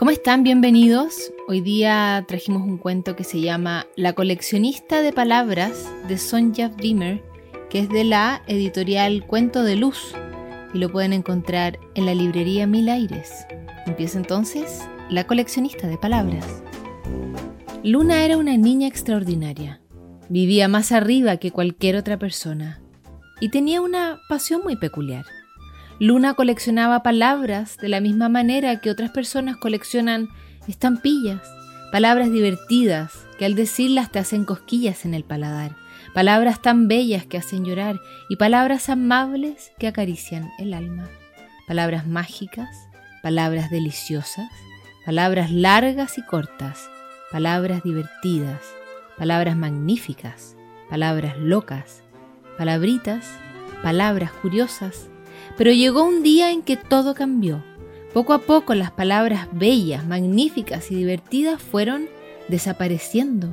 ¿Cómo están? Bienvenidos. Hoy día trajimos un cuento que se llama La coleccionista de palabras de Sonja Dimmer, que es de la editorial Cuento de Luz y lo pueden encontrar en la librería Mil Aires. Empieza entonces La coleccionista de palabras. Luna era una niña extraordinaria. Vivía más arriba que cualquier otra persona y tenía una pasión muy peculiar. Luna coleccionaba palabras de la misma manera que otras personas coleccionan estampillas, palabras divertidas que al decirlas te hacen cosquillas en el paladar, palabras tan bellas que hacen llorar y palabras amables que acarician el alma, palabras mágicas, palabras deliciosas, palabras largas y cortas, palabras divertidas, palabras magníficas, palabras locas, palabritas, palabras curiosas, pero llegó un día en que todo cambió. Poco a poco las palabras bellas, magníficas y divertidas fueron desapareciendo.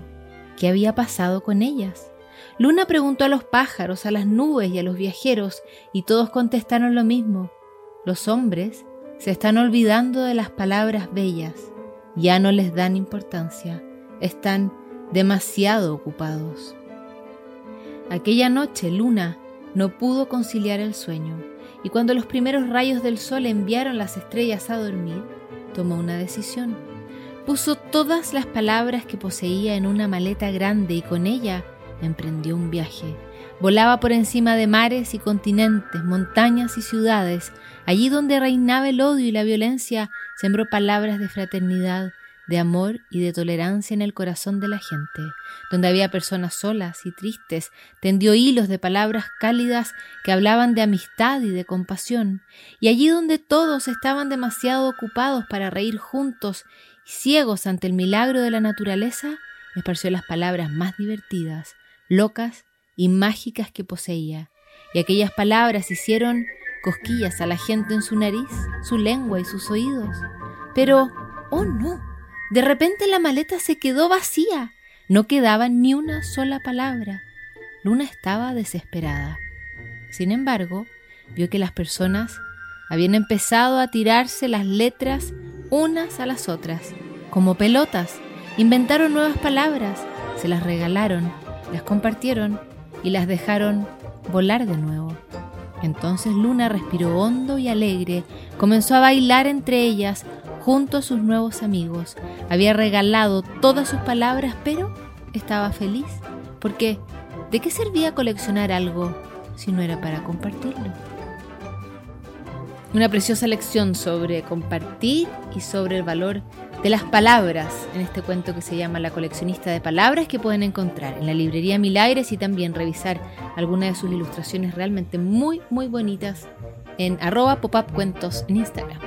¿Qué había pasado con ellas? Luna preguntó a los pájaros, a las nubes y a los viajeros, y todos contestaron lo mismo. Los hombres se están olvidando de las palabras bellas, ya no les dan importancia, están demasiado ocupados. Aquella noche Luna no pudo conciliar el sueño y cuando los primeros rayos del sol enviaron las estrellas a dormir, tomó una decisión. Puso todas las palabras que poseía en una maleta grande y con ella emprendió un viaje. Volaba por encima de mares y continentes, montañas y ciudades. Allí donde reinaba el odio y la violencia, sembró palabras de fraternidad, de amor y de tolerancia en el corazón de la gente. Donde había personas solas y tristes, tendió hilos de palabras cálidas que hablaban de amistad y de compasión. Y allí donde todos estaban demasiado ocupados para reír juntos y ciegos ante el milagro de la naturaleza, esparció las palabras más divertidas, locas y mágicas que poseía. Y aquellas palabras hicieron cosquillas a la gente en su nariz, su lengua y sus oídos. Pero, oh no, de repente la maleta se quedó vacía. No quedaba ni una sola palabra. Luna estaba desesperada. Sin embargo, vio que las personas habían empezado a tirarse las letras unas a las otras, como pelotas. Inventaron nuevas palabras, se las regalaron, las compartieron y las dejaron volar de nuevo. Entonces Luna respiró hondo y alegre, comenzó a bailar entre ellas, junto a sus nuevos amigos. Había regalado todas sus palabras, pero estaba feliz, porque ¿de qué servía coleccionar algo si no era para compartirlo? Una preciosa lección sobre compartir y sobre el valor de las palabras en este cuento que se llama La coleccionista de palabras que pueden encontrar en la librería Milaires y también revisar algunas de sus ilustraciones realmente muy muy bonitas en arroba popupcuentos en Instagram.